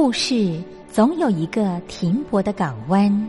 故事总有一个停泊的港湾。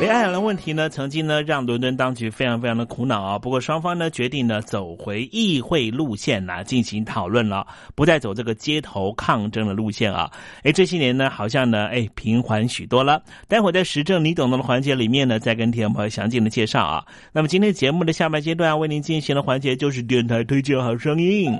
北爱尔兰问题呢，曾经呢让伦敦当局非常非常的苦恼啊。不过双方呢决定呢走回议会路线来进行讨论了，不再走这个街头抗争的路线啊。哎，这些年呢好像呢哎平缓许多了。待会在时政你懂得的环节里面呢，再跟听众朋友详尽的介绍啊。那么今天节目的下半阶段为您进行的环节就是电台推荐好声音。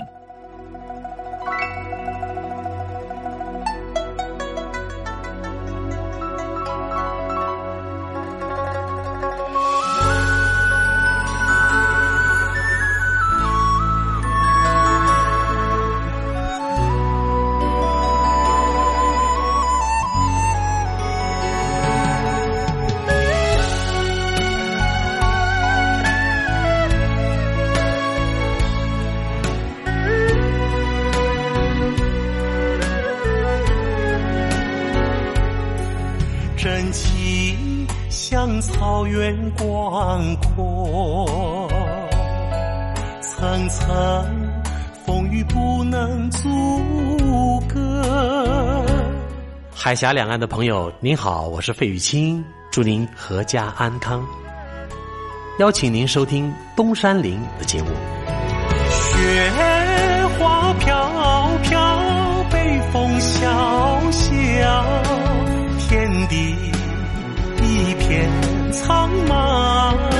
草原广阔，层层风雨不能阻隔。海峡两岸的朋友，您好，我是费玉清，祝您阖家安康。邀请您收听东山林的节目。雪花飘飘，北风萧萧，天地一片苍茫。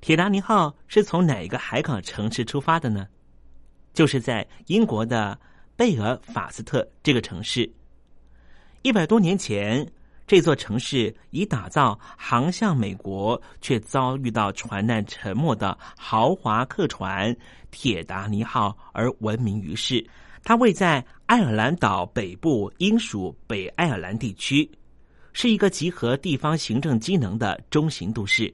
铁达尼号是从哪一个海港城市出发的呢？就是在英国的贝尔法斯特这个城市。一百多年前，这座城市以打造航向美国却遭遇到船难沉没的豪华客船“铁达尼号”而闻名于世。它位在爱尔兰岛北部英属北爱尔兰地区。是一个集合地方行政机能的中型都市，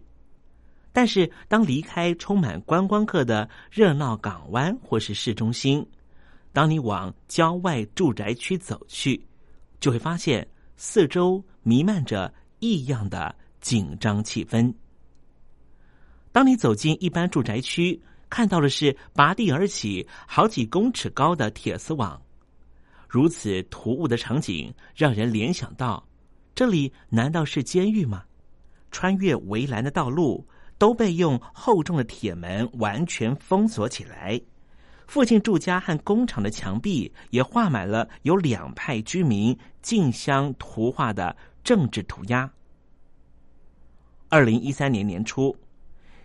但是当离开充满观光客的热闹港湾或是市中心，当你往郊外住宅区走去，就会发现四周弥漫着异样的紧张气氛。当你走进一般住宅区，看到的是拔地而起好几公尺高的铁丝网，如此突兀的场景让人联想到。这里难道是监狱吗？穿越围栏的道路都被用厚重的铁门完全封锁起来，附近住家和工厂的墙壁也画满了有两派居民竞相图画的政治涂鸦。二零一三年年初，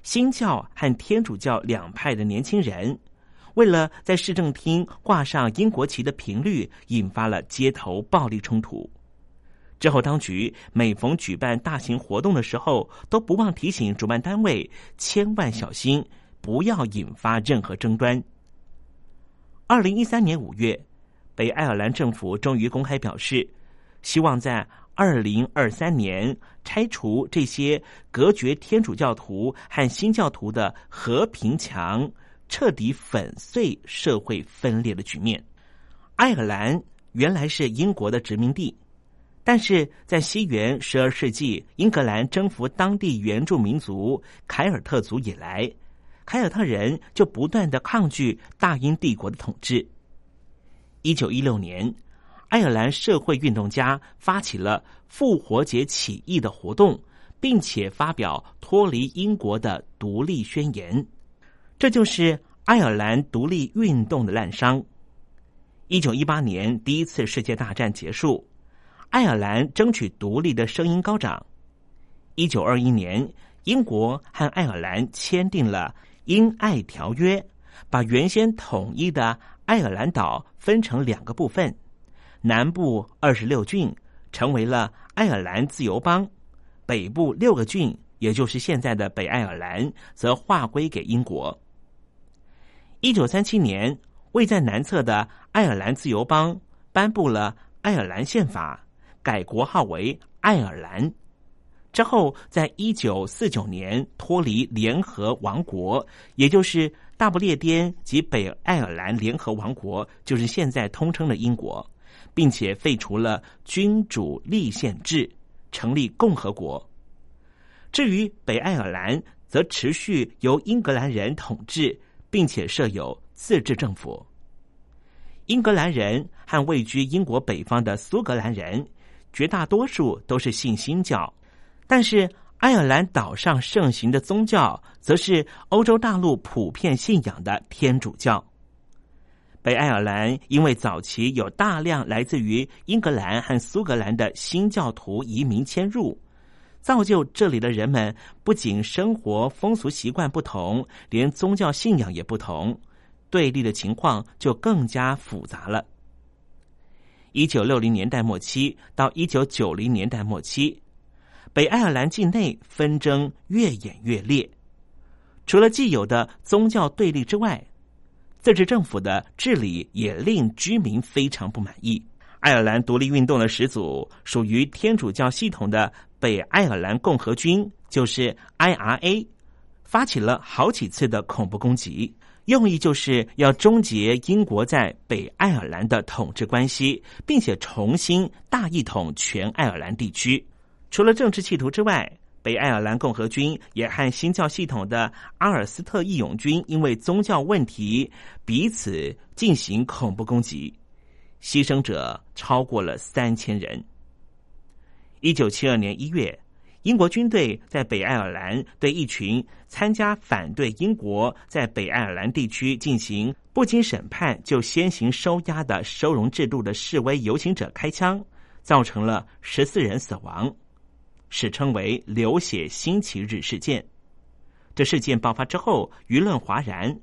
新教和天主教两派的年轻人，为了在市政厅挂上英国旗的频率，引发了街头暴力冲突。之后，当局每逢举办大型活动的时候，都不忘提醒主办单位千万小心，不要引发任何争端。二零一三年五月，北爱尔兰政府终于公开表示，希望在二零二三年拆除这些隔绝天主教徒和新教徒的和平墙，彻底粉碎社会分裂的局面。爱尔兰原来是英国的殖民地。但是在西元十二世纪，英格兰征服当地原住民族凯尔特族以来，凯尔特人就不断的抗拒大英帝国的统治。一九一六年，爱尔兰社会运动家发起了复活节起义的活动，并且发表脱离英国的独立宣言。这就是爱尔兰独立运动的滥觞。一九一八年，第一次世界大战结束。爱尔兰争取独立的声音高涨。一九二一年，英国和爱尔兰签订了《英爱条约》，把原先统一的爱尔兰岛分成两个部分，南部二十六郡成为了爱尔兰自由邦，北部六个郡，也就是现在的北爱尔兰，则划归给英国。一九三七年，位在南侧的爱尔兰自由邦颁布了《爱尔兰宪法》。改国号为爱尔兰，之后在一九四九年脱离联合王国，也就是大不列颠及北爱尔兰联合王国，就是现在通称的英国，并且废除了君主立宪制，成立共和国。至于北爱尔兰，则持续由英格兰人统治，并且设有自治政府。英格兰人和位居英国北方的苏格兰人。绝大多数都是信新教，但是爱尔兰岛上盛行的宗教，则是欧洲大陆普遍信仰的天主教。北爱尔兰因为早期有大量来自于英格兰和苏格兰的新教徒移民迁入，造就这里的人们不仅生活风俗习惯不同，连宗教信仰也不同，对立的情况就更加复杂了。一九六零年代末期到一九九零年代末期，北爱尔兰境内纷争越演越烈。除了既有的宗教对立之外，自治政府的治理也令居民非常不满意。爱尔兰独立运动的始祖，属于天主教系统的北爱尔兰共和军，就是 IRA，发起了好几次的恐怖攻击。用意就是要终结英国在北爱尔兰的统治关系，并且重新大一统全爱尔兰地区。除了政治企图之外，北爱尔兰共和军也和新教系统的阿尔斯特义勇军因为宗教问题彼此进行恐怖攻击，牺牲者超过了三千人。一九七二年一月，英国军队在北爱尔兰对一群参加反对英国在北爱尔兰地区进行不经审判就先行收押的收容制度的示威游行者开枪，造成了十四人死亡。史称为“流血星期日事件”。这事件爆发之后，舆论哗然，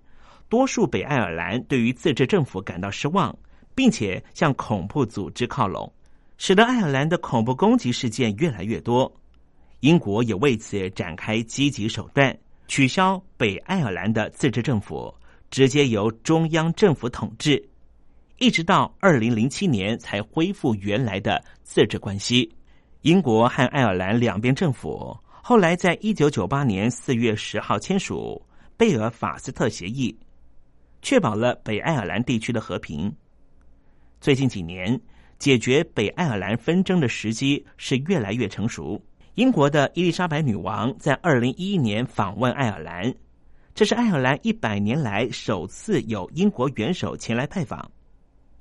多数北爱尔兰对于自治政府感到失望，并且向恐怖组织靠拢，使得爱尔兰的恐怖攻击事件越来越多。英国也为此展开积极手段，取消北爱尔兰的自治政府，直接由中央政府统治，一直到二零零七年才恢复原来的自治关系。英国和爱尔兰两边政府后来在一九九八年四月十号签署贝尔法斯特协议，确保了北爱尔兰地区的和平。最近几年，解决北爱尔兰纷争的时机是越来越成熟。英国的伊丽莎白女王在二零一一年访问爱尔兰，这是爱尔兰一百年来首次有英国元首前来拜访。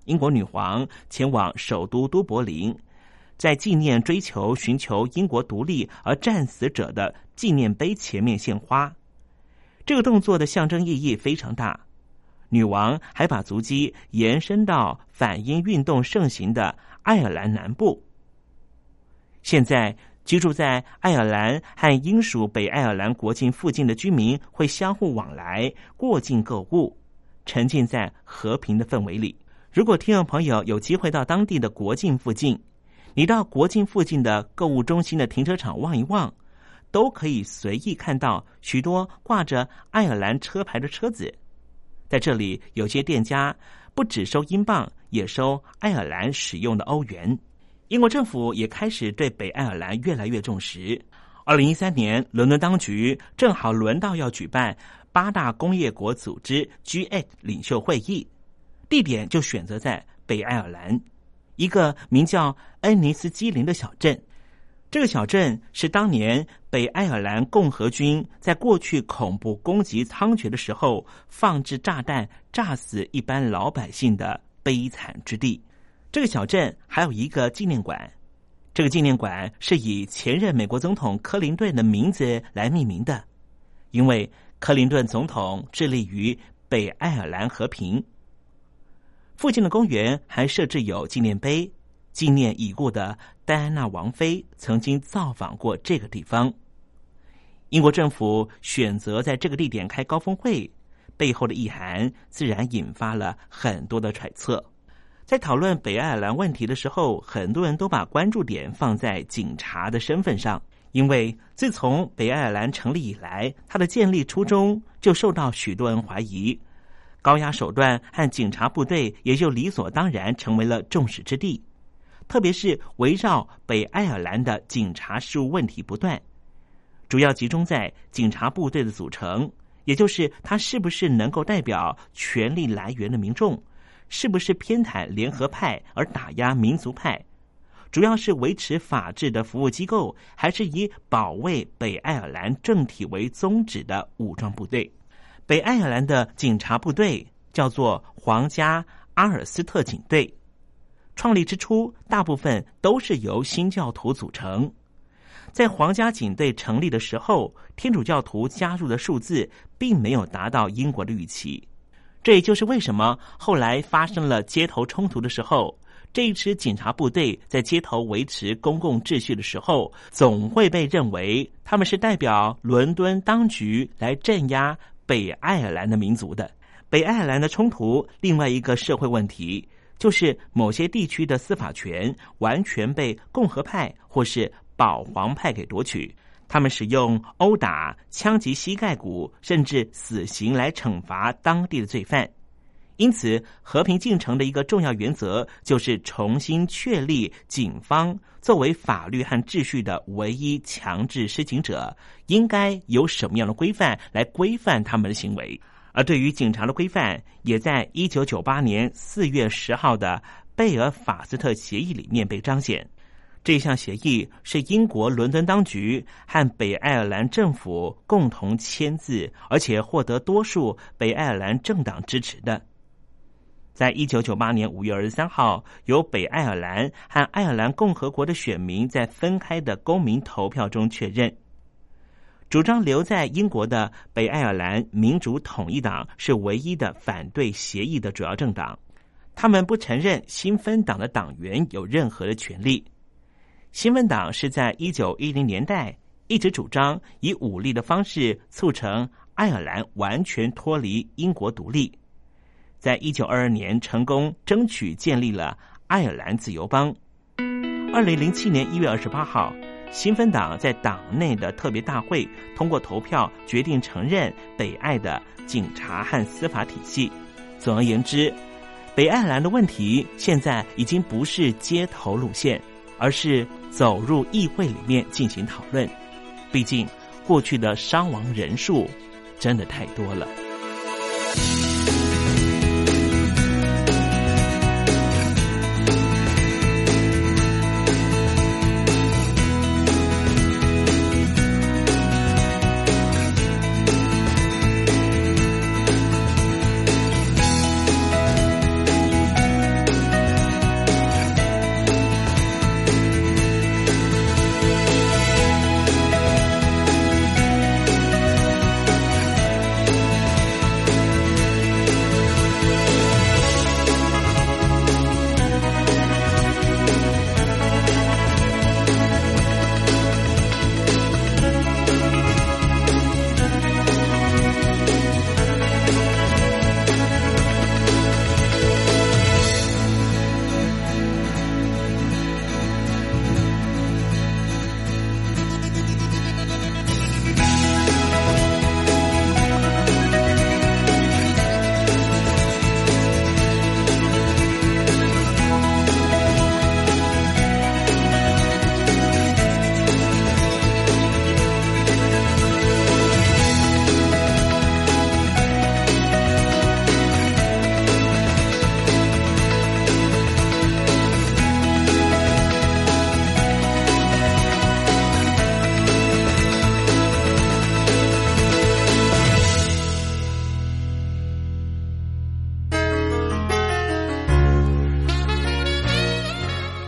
英国女皇前往首都都柏林。在纪念追求、寻求英国独立而战死者的纪念碑前面献花，这个动作的象征意义非常大。女王还把足迹延伸到反英运动盛行的爱尔兰南部。现在居住在爱尔兰和英属北爱尔兰国境附近的居民会相互往来、过境购物，沉浸在和平的氛围里。如果听众朋友有机会到当地的国境附近，你到国境附近的购物中心的停车场望一望，都可以随意看到许多挂着爱尔兰车牌的车子。在这里，有些店家不只收英镑，也收爱尔兰使用的欧元。英国政府也开始对北爱尔兰越来越重视。二零一三年，伦敦当局正好轮到要举办八大工业国组织 G8 领袖会议，地点就选择在北爱尔兰。一个名叫恩尼斯基林的小镇，这个小镇是当年北爱尔兰共和军在过去恐怖攻击猖獗的时候放置炸弹炸死一般老百姓的悲惨之地。这个小镇还有一个纪念馆，这个纪念馆是以前任美国总统克林顿的名字来命名的，因为克林顿总统致力于北爱尔兰和平。附近的公园还设置有纪念碑，纪念已故的戴安娜王妃曾经造访过这个地方。英国政府选择在这个地点开高峰会，背后的意涵自然引发了很多的揣测。在讨论北爱尔兰问题的时候，很多人都把关注点放在警察的身份上，因为自从北爱尔兰成立以来，它的建立初衷就受到许多人怀疑。高压手段和警察部队也就理所当然成为了众矢之的，特别是围绕北爱尔兰的警察事务问题不断，主要集中在警察部队的组成，也就是他是不是能够代表权力来源的民众，是不是偏袒联合派而打压民族派，主要是维持法治的服务机构，还是以保卫北爱尔兰政体为宗旨的武装部队。北爱尔兰的警察部队叫做皇家阿尔斯特警队，创立之初大部分都是由新教徒组成。在皇家警队成立的时候，天主教徒加入的数字并没有达到英国的预期。这也就是为什么后来发生了街头冲突的时候，这一支警察部队在街头维持公共秩序的时候，总会被认为他们是代表伦敦当局来镇压。北爱尔兰的民族的北爱尔兰的冲突，另外一个社会问题就是某些地区的司法权完全被共和派或是保皇派给夺取，他们使用殴打、枪击膝盖骨，甚至死刑来惩罚当地的罪犯。因此，和平进程的一个重要原则就是重新确立警方作为法律和秩序的唯一强制施行者，应该有什么样的规范来规范他们的行为。而对于警察的规范，也在一九九八年四月十号的贝尔法斯特协议里面被彰显。这项协议是英国伦敦当局和北爱尔兰政府共同签字，而且获得多数北爱尔兰政党支持的。在一九九八年五月二十三号，由北爱尔兰和爱尔兰共和国的选民在分开的公民投票中确认，主张留在英国的北爱尔兰民主统一党是唯一的反对协议的主要政党。他们不承认新芬党的党员有任何的权利。新芬党是在一九一零年代一直主张以武力的方式促成爱尔兰完全脱离英国独立。在一九二二年，成功争取建立了爱尔兰自由邦。二零零七年一月二十八号，新芬党在党内的特别大会通过投票，决定承认北爱的警察和司法体系。总而言之，北爱尔兰的问题现在已经不是街头路线，而是走入议会里面进行讨论。毕竟，过去的伤亡人数真的太多了。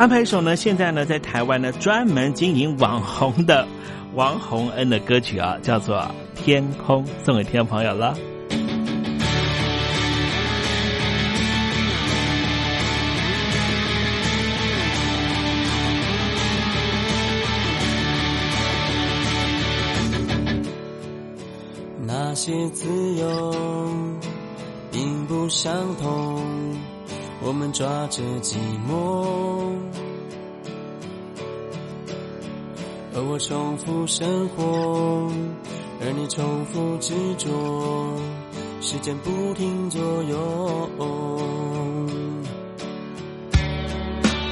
安排一首呢，现在呢，在台湾呢，专门经营网红的王洪恩的歌曲啊，叫做《天空》，送给听众朋友了。那些自由并不相同，我们抓着寂寞。而我重复生活，而你重复执着，时间不停左右。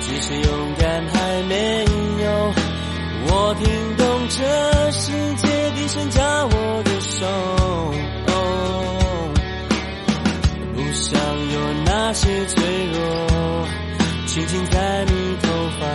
只是勇敢还没有，我听懂这世界低声叫我的手，那些脆弱，轻轻在你头发，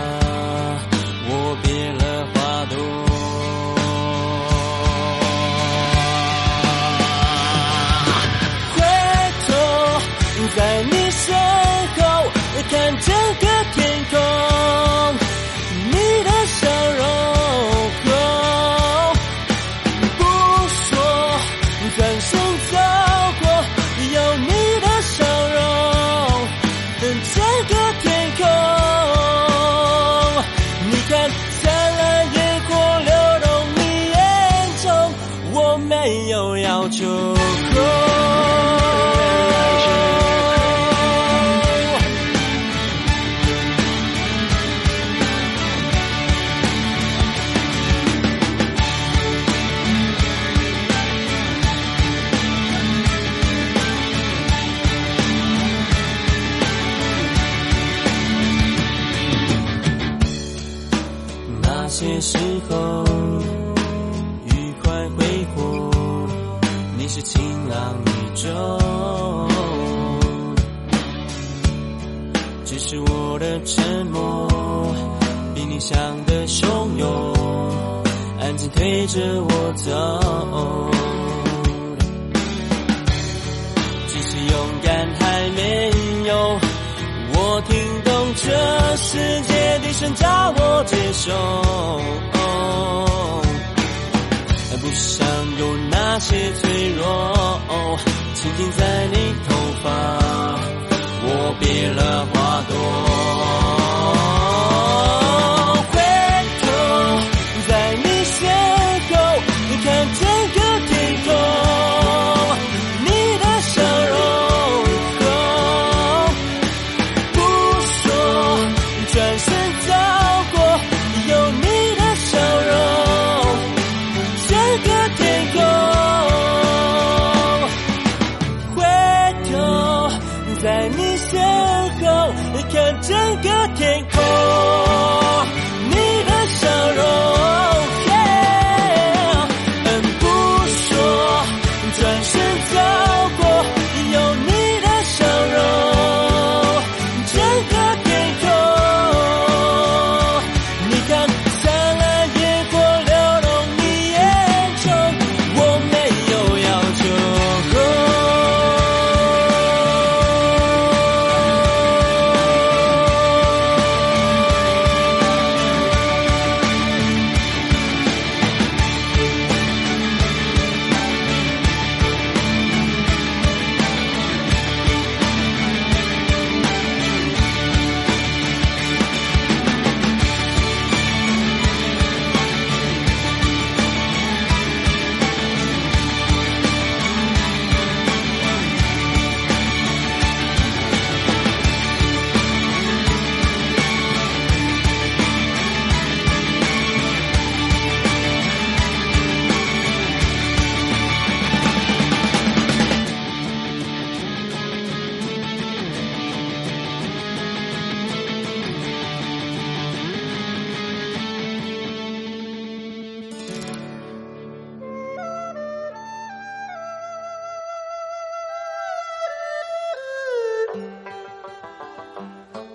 陪着我走。只是勇敢还没有，我听懂这世界的声叫我接受。不想有那些脆弱，轻轻在你头发，我别了花朵。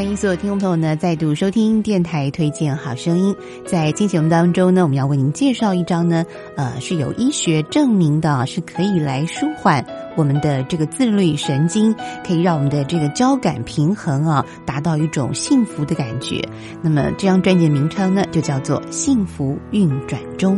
欢迎所有听众朋友呢再度收听电台推荐好声音。在今天节目当中呢，我们要为您介绍一张呢，呃，是有医学证明的，是可以来舒缓我们的这个自律神经，可以让我们的这个交感平衡啊，达到一种幸福的感觉。那么这张专辑的名称呢，就叫做《幸福运转中》。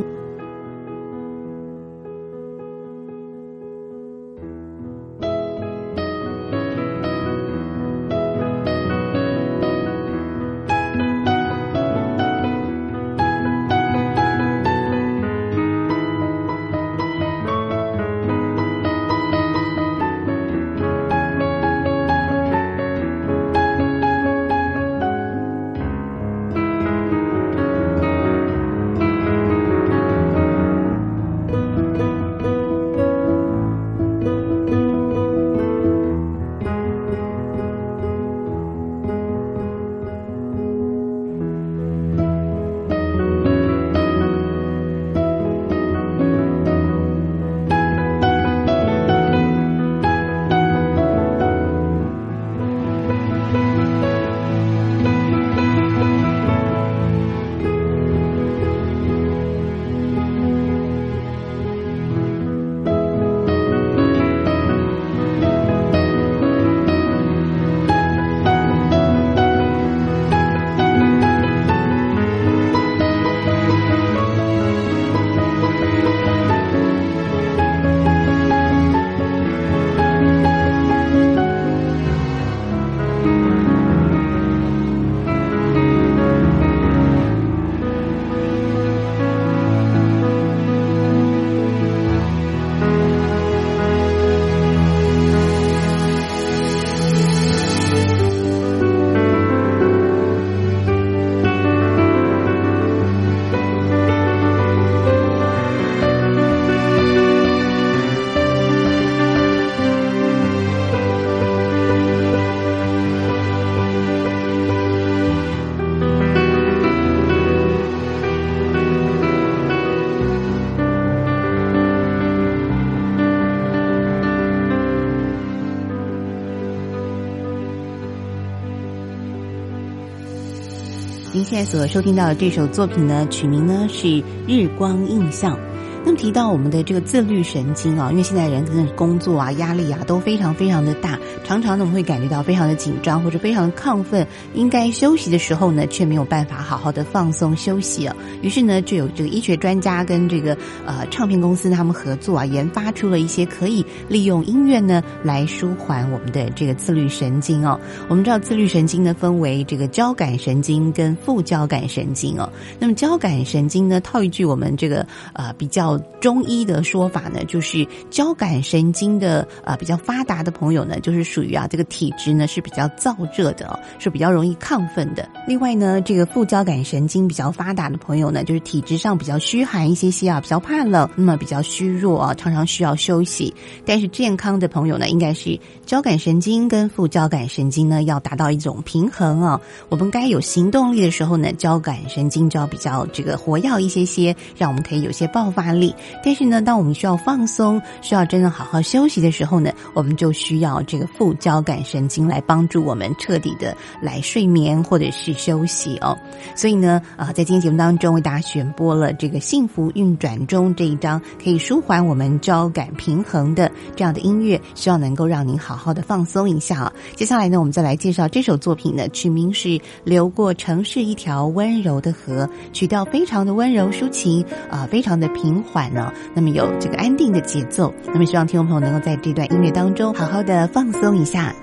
所收听到的这首作品呢，曲名呢是《日光印象》。那么提到我们的这个自律神经啊，因为现在人可能工作啊、压力啊都非常非常的大，常常呢我们会感觉到非常的紧张或者非常的亢奋，应该休息的时候呢，却没有办法好好的放松休息啊。于是呢，就有这个医学专家跟这个呃唱片公司他们合作啊，研发出了一些可以利用音乐呢来舒缓我们的这个自律神经哦。我们知道自律神经呢分为这个交感神经跟副交感神经哦。那么交感神经呢，套一句我们这个呃比较。中医的说法呢，就是交感神经的呃比较发达的朋友呢，就是属于啊这个体质呢是比较燥热的、哦，是比较容易亢奋的。另外呢，这个副交感神经比较发达的朋友呢，就是体质上比较虚寒一些些啊，比较怕冷，那么比较虚弱啊，常常需要休息。但是健康的朋友呢，应该是交感神经跟副交感神经呢要达到一种平衡啊。我们该有行动力的时候呢，交感神经就要比较这个活跃一些些，让我们可以有些爆发力。但是呢，当我们需要放松、需要真正好好休息的时候呢，我们就需要这个副交感神经来帮助我们彻底的来睡眠或者是休息哦。所以呢，啊，在今天节目当中为大家选播了这个《幸福运转中》这一章，可以舒缓我们交感平衡的这样的音乐，希望能够让您好好的放松一下啊。接下来呢，我们再来介绍这首作品呢，曲名是《流过城市一条温柔的河》，曲调非常的温柔抒情啊，非常的平缓缓呢、那么有这个安定的节奏，那么希望听众朋友能够在这段音乐当中好好的放松一下。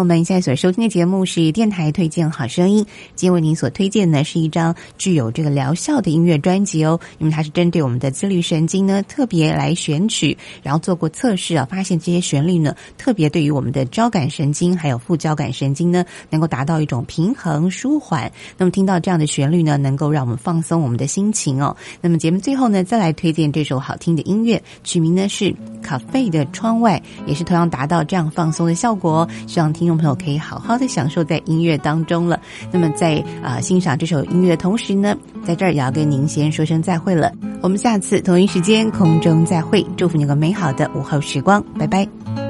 友们，现在所收听的节目是电台推荐好声音。今天为您所推荐的是一张具有这个疗效的音乐专辑哦，因为它是针对我们的自律神经呢特别来选取，然后做过测试啊，发现这些旋律呢特别对于我们的交感神经还有副交感神经呢能够达到一种平衡舒缓。那么听到这样的旋律呢，能够让我们放松我们的心情哦。那么节目最后呢，再来推荐这首好听的音乐，曲名呢是《咖啡的窗外》，也是同样达到这样放松的效果。希望听众朋友可以好好的享受在音乐当中了。那么在啊、欣赏这首音乐的同时呢，在这儿也要跟您先说声再会了。我们下次同一时间空中再会，祝福你个美好的午后时光，拜拜。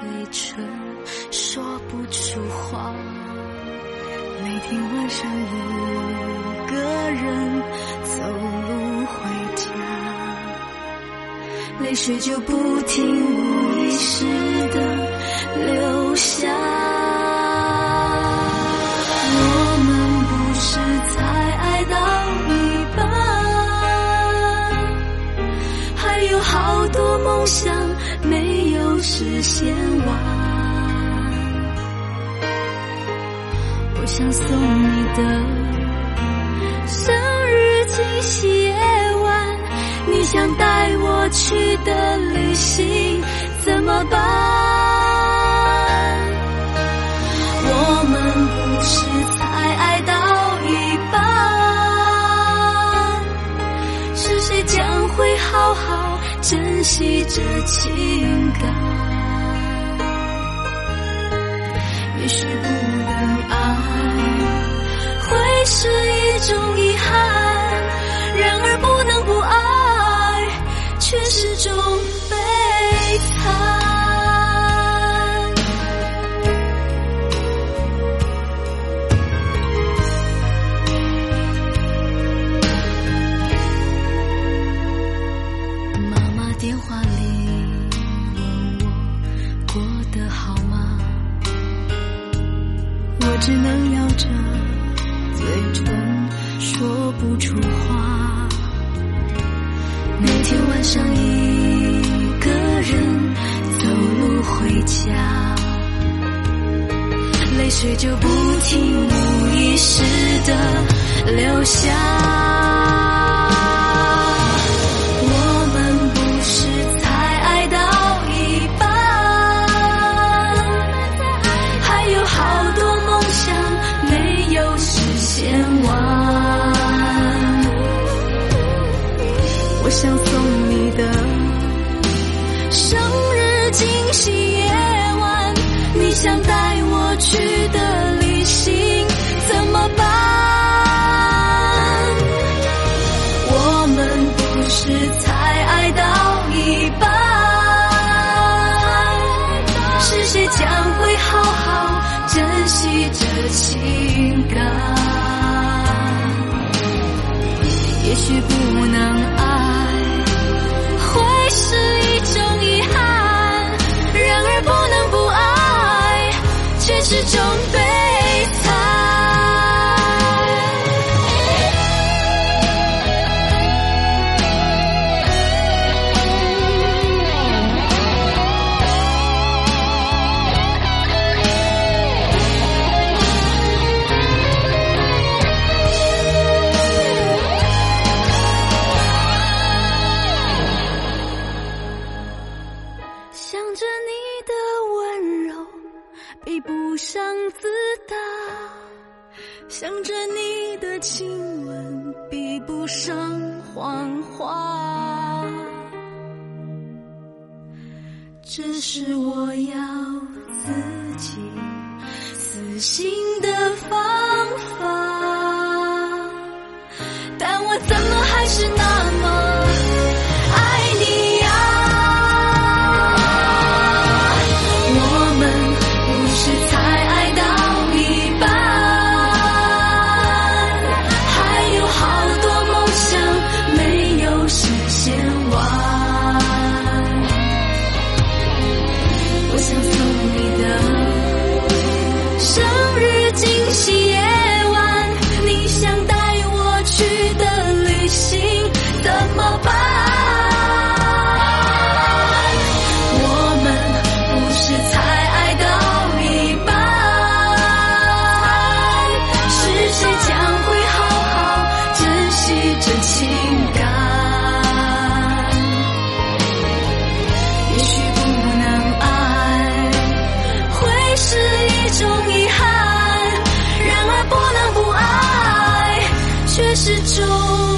嘴唇说不出话。每天晚上一个人走路回家，泪水就不停无意识的流下。我们不是才爱到一半，还有好多梦想没有实现完。我想送你的生日惊喜夜晚，你想带我去的旅行怎么办？我们不是才爱到一半，是谁将会好好珍惜这情是一种遗憾；然而不能不爱，却是种悲惨。妈妈电话里问我过得好吗？我只能摇着嘴唇说不出话。每天晚上一个人走路回家，泪水就不停无意识的流下。是种